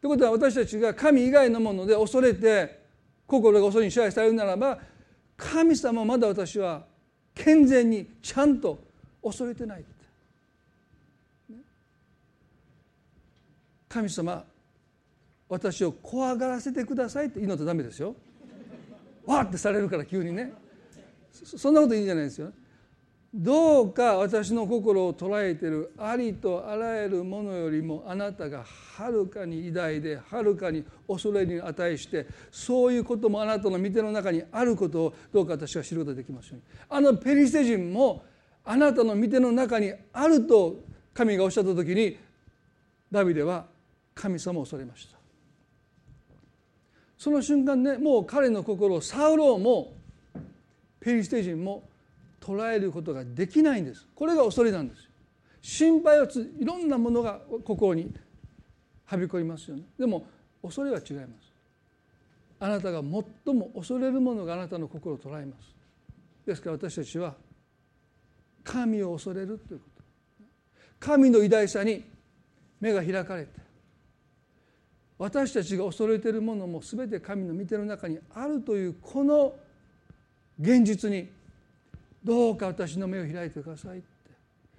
ということは私たちが神以外のもので恐れて心が恐れに支配されるならば神様はまだ私は健全にちゃんと恐れてない神様私を怖がらせてくださいって祈ったらダメですよ。わってされるから急にねそんなこといいんじゃないですよ。どうか私の心を捉えているありとあらゆるものよりもあなたがはるかに偉大ではるかに恐れに値してそういうこともあなたの御手の中にあることをどうか私は知ることができますよ。うにあのペリシテ人もあなたの御手の中にあると神がおっしゃった時にダビデは神様を恐れました。その瞬間ねもう彼の心をサウローもペリシテ人も捉えることができないんです。これが恐れなんです心配はついろんなものが心にはびこりますよね。でも恐れは違います。あなたが最も恐れるものがあなたの心を捉えます。ですから私たちは神を恐れるということ。神の偉大さに目が開かれて私たちが恐れているものも全て神の御手の中にあるというこの現実にどうか私の目を開いてくださいって。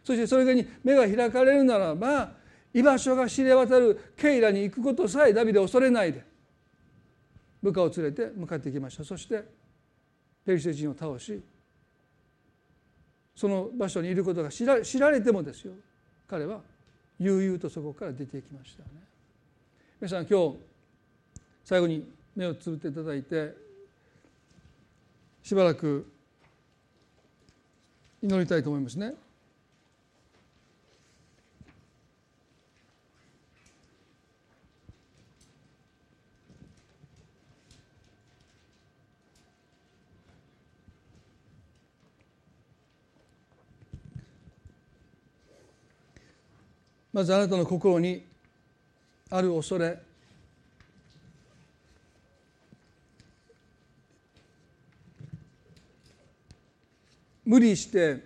そしてそれに目が開かれるならば居場所が知れ渡るケイラに行くことさえダビデ恐れないで部下を連れて向かっていきました。そしてペリシテ人を倒しその場所にいることが知ら知られてもですよ。彼は悠々とそこから出ていきましたね。皆さん今日最後に目をつぶっていただいてしばらく祈りたいと思いますね。まずあなたの心にある恐れ無理して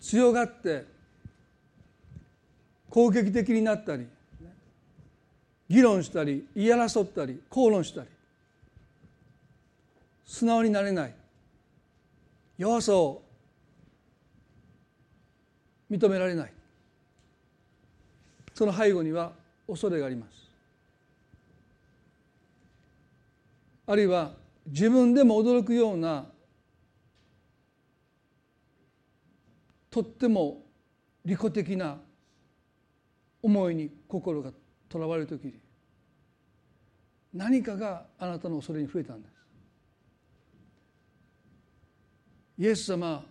強がって攻撃的になったり議論したり言い争ったり口論したり素直になれない弱さを認められないその背後には恐れがあります。あるいは自分でも驚くようなとっても利己的な思いに心がとらわれる時に何かがあなたの恐れに増えたんです。イエス様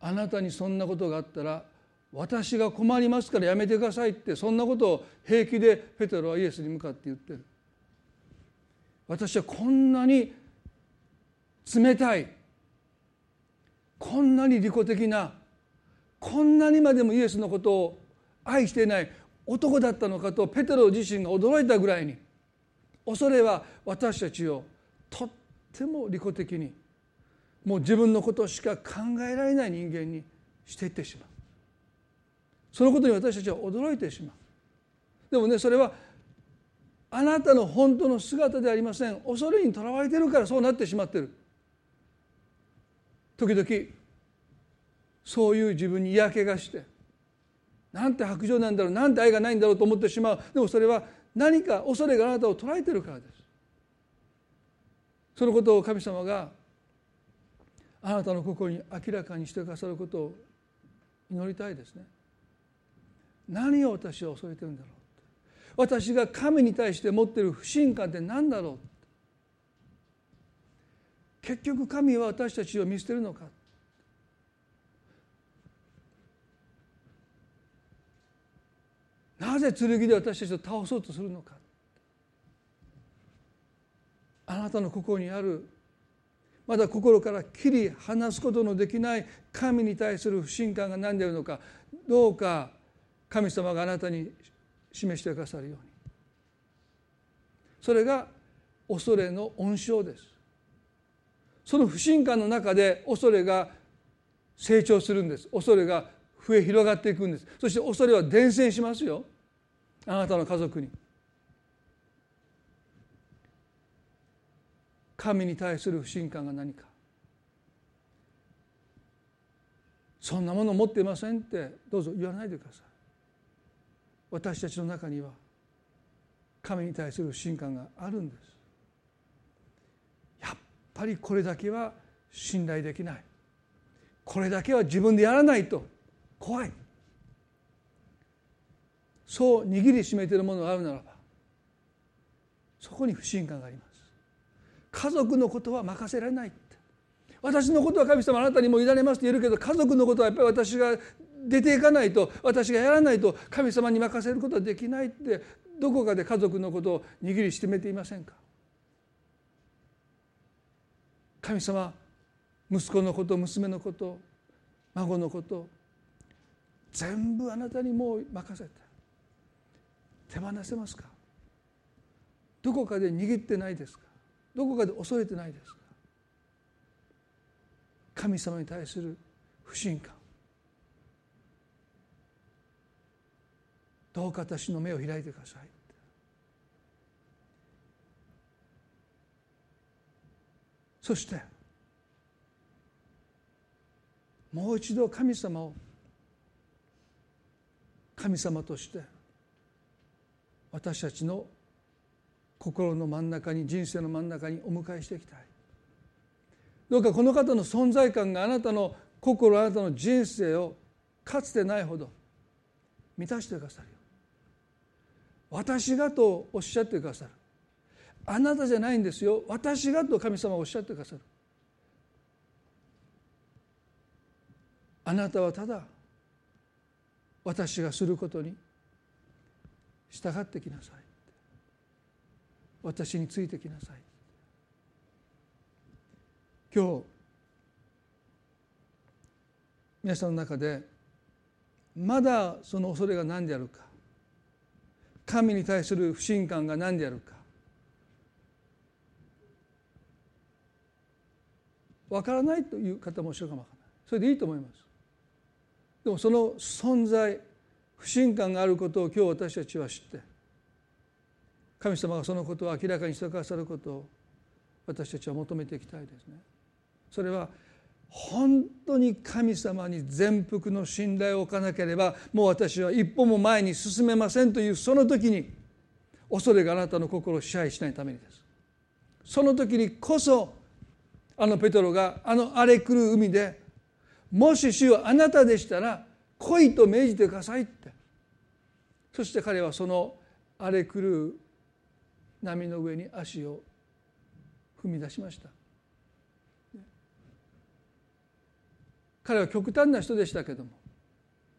あなたにそんなことがあったら私が困りますからやめてくださいってそんなことを平気でペテロはイエスに向かって言ってる。私はこんなに冷たいこんなに利己的なこんなにまでもイエスのことを愛していない男だったのかとペテロ自身が驚いたぐらいに恐れは私たちをとっても利己的にもう自分のことしか考えられない人間にしていってしまう。そのことに私たちは驚いてしまう。でもねそれはあなたの本当の姿ではありません。恐れにとらわれてるからそうなってしまってる。時々そういう自分に嫌気がしてなんて白状なんだろうなんて愛がないんだろうと思ってしまう。でもそれは何か恐れがあなたを捉えてるからです。そのことを神様があなたの心に明らかにしてくださることを祈りたいですね。何を私は恐れてるんだろう私が神に対して持ってる不信感って何だろう結局神は私たちを見捨てるのか。なぜ剣で私たちを倒そうとするのか。あなたの心にあるまだ心から切り離すことのできない神に対する不信感が何であるのかどうか神様があなたに示してくださるように。それが恐れの温床です。その不信感の中で恐れが成長するんです。恐れが増え広がっていくんです。そして恐れは伝染しますよ。あなたの家族に。神に対する不信感が何か。そんなもの持っていませんって。どうぞ言わないでください。私たちの中には神に対する不信感があるんです。ぱりこれだけは信頼できない。これだけは自分でやらないと。怖い。そう握りしめているものがあるならばそこに不信感があります。家族のことは任せられない私のことは神様あなたにも委ねますと言えるけど家族のことはやっぱり私が出ていかないと私がやらないと神様に任せることはできないって。どこかで家族のことを握りしめていませんか？神様息子のこと娘のこと孫のこと全部あなたにもう任せて手放せますか？どこかで握ってないですか？どこかで恐れてないですか？神様に対する不信感。どうか私の目を開いてください。そしてもう一度神様を神様として私たちの心の真ん中に人生の真ん中にお迎えしていきたい。どうかこの方の存在感があなたの心あなたの人生をかつてないほど満たしてくださるよ私がとおっしゃってくださる。あなたじゃないんですよ。私がと神様はおっしゃってくださる。あなたはただ私がすることに従ってきなさい。私についてきなさい。今日皆さんの中でまだその恐れが何であるか神に対する不信感が何であるかわからないという方もおっしゃるかもわからないそれでいいと思いますでもその存在不信感があることを今日私たちは知って神様がそのことを明らかにしてくださることを私たちは求めていきたいですね。それは本当に神様に全幅の信頼を置かなければもう私は一歩も前に進めませんというその時に恐れがあなたの心を支配しないためにです。その時にこそあのペトロがあの荒れ狂う海でもし主よあなたでしたら来いと命じてくださいって。そして彼はその荒れ狂う波の上に足を踏み出しました。彼は極端な人でしたけども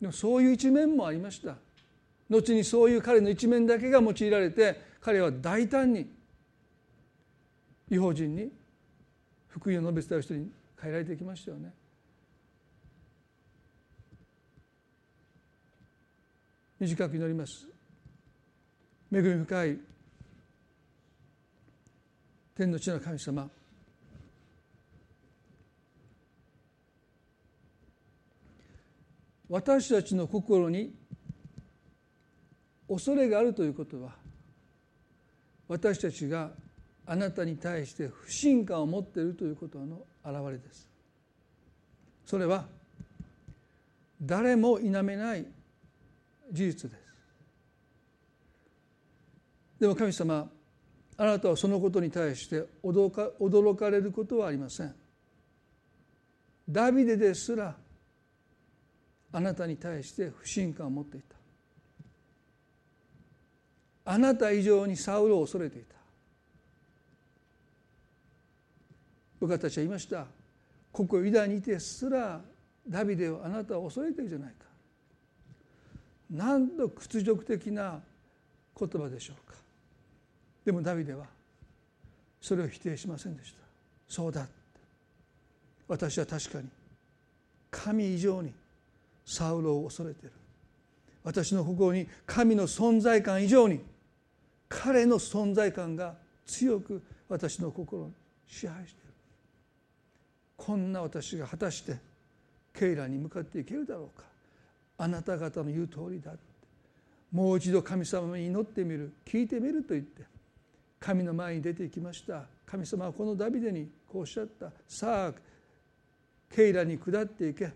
でもそういう一面もありました。後にそういう彼の一面だけが用いられて彼は大胆に違法人に福音を述べ伝える人に変えられてきましたよね。短く祈ります。恵み深い天の地の神様。私たちの心に恐れがあるということは私たちがあなたに対して不信感を持っているということの表れです。それは誰も否めない事実です。でも神様あなたはそのことに対して驚か驚かれることはありません。ダビデですらあなたに対して不信感を持っていた。あなた以上にサウルを恐れていた。僕たちは言いました。ここユダにいてすらダビデをあなたを恐れてるじゃないか。なんと屈辱的な言葉でしょうか。でもダビデはそれを否定しませんでした。そうだ私は確かに神以上にサウロを恐れてる。私の心に神の存在感以上に彼の存在感が強く私の心を支配している。こんな私が果たしてケイラに向かっていけるだろうか。あなた方の言う通りだもう一度神様に祈ってみる。聞いてみると言って。神の前に出ていきました。神様はこのダビデにこうおっしゃった。さあケイラに下っていけ。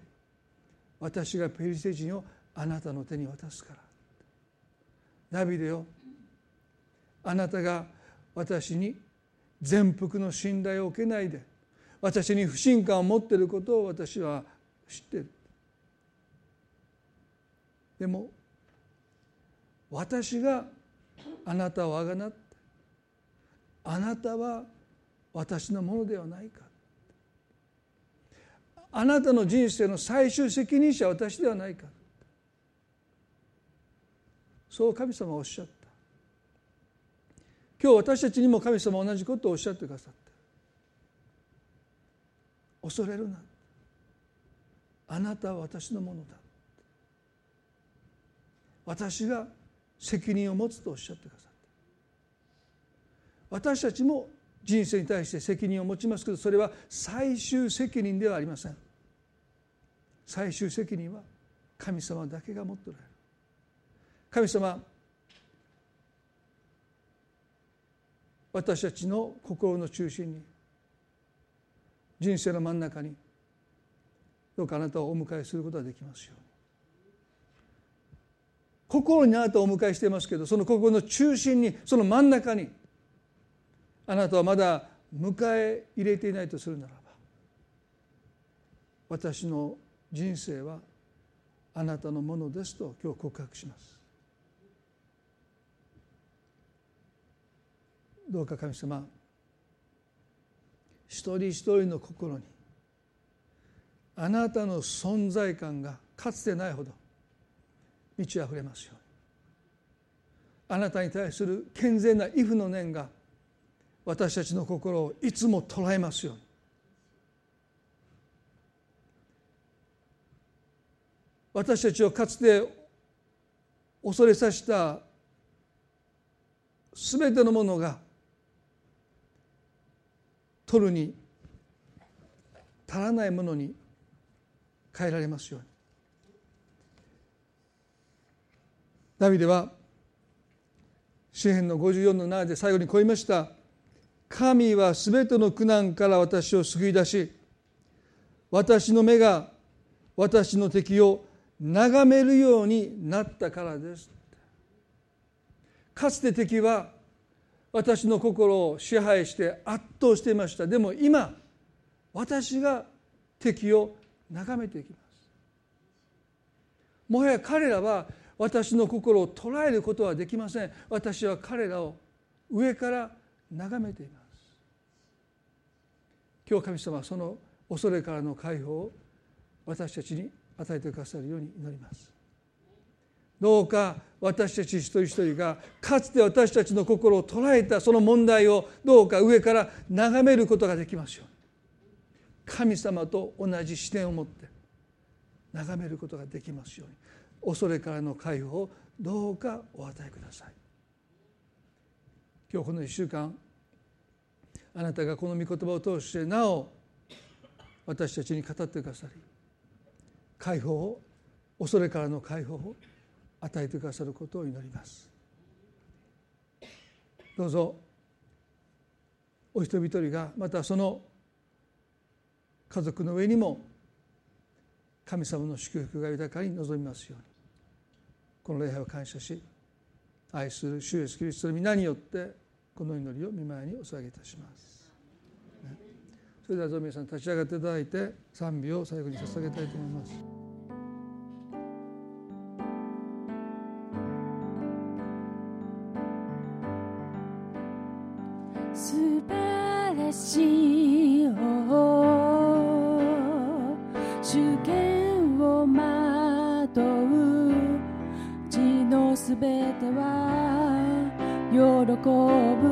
私がペリシテ人をあなたの手に渡すから。ダビデよあなたが私に全幅の信頼を受けないで私に不信感を持っていることを私は知ってる。でも私があなたをあがなってあなたは私のものではないか。あなたの人生の最終責任者は私ではないか。そう神様はおっしゃった。今日私たちにも神様は同じことをおっしゃってくださって恐れるな。あなたは私のものだ。私が責任を持つとおっしゃってくださった。私たちも人生に対して責任を持ちますけどそれは最終責任ではありません。最終責任は神様だけが持っておられる。神様私たちの心の中心に人生の真ん中にどうかあなたをお迎えすることができますように。心にあなたをお迎えしていますけどその心の中心にその真ん中にあなたはまだ迎え入れていないとするならば私の人生はあなたのものですと今日告白します。どうか神様一人一人の心にあなたの存在感がかつてないほど満ち溢れますように。あなたに対する健全な畏怖の念が私たちの心をいつも捉えますように。私たちをかつて恐れさせた全てのものが取るに足らないものに変えられますように。ダビデは詩篇の54の7で最後にこう言いました。神はすべての苦難から私を救い出し私の目が私の敵を眺めるようになったからです。かつて敵は私の心を支配して圧倒していました。でも今私が敵を眺めていきます。もはや彼らは私の心を捉えることはできません。私は彼らを上から眺めています。今日神様はその恐れからの解放を私たちに与えてくださるように祈ります。どうか私たち一人一人がかつて私たちの心を捉えたその問題をどうか上から眺めることができますよう。に神様と同じ視点を持って眺めることができますように。恐れからの解放をどうかお与えください。今日この1週間あなたがこの御言葉を通してなお私たちに語ってくださり解放を恐れからの解放を与えてくださることを祈りますどうぞお一人一人がまたその家族の上にも神様の祝福が豊かに望みますようにこの礼拝を感謝し愛する主イエスキリストの皆によってこの祈りを見舞いにお捧げいたします。それではゾミさん立ち上がっていただいて賛美を最後に捧げたいと思います。お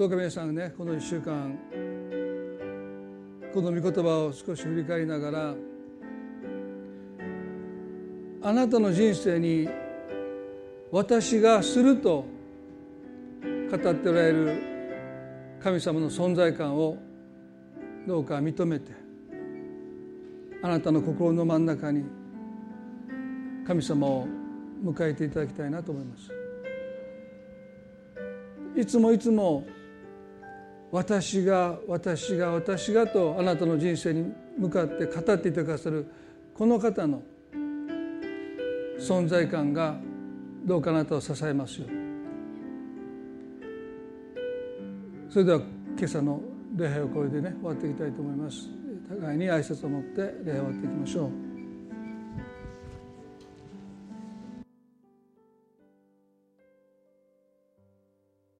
どうか皆さんねこの1週間この御言葉を少し振り返りながらあなたの人生に私がすると語っておられる神様の存在感をどうか認めてあなたの心の真ん中に神様を迎えていただきたいなと思います。いつもいつも私が私が私がとあなたの人生に向かって語っていてくださるこの方の存在感がどうかあなたを支えますよそれでは今朝の礼拝をこれでね終わっていきたいと思います。互いに挨拶を持って礼拝を終わっていきましょう。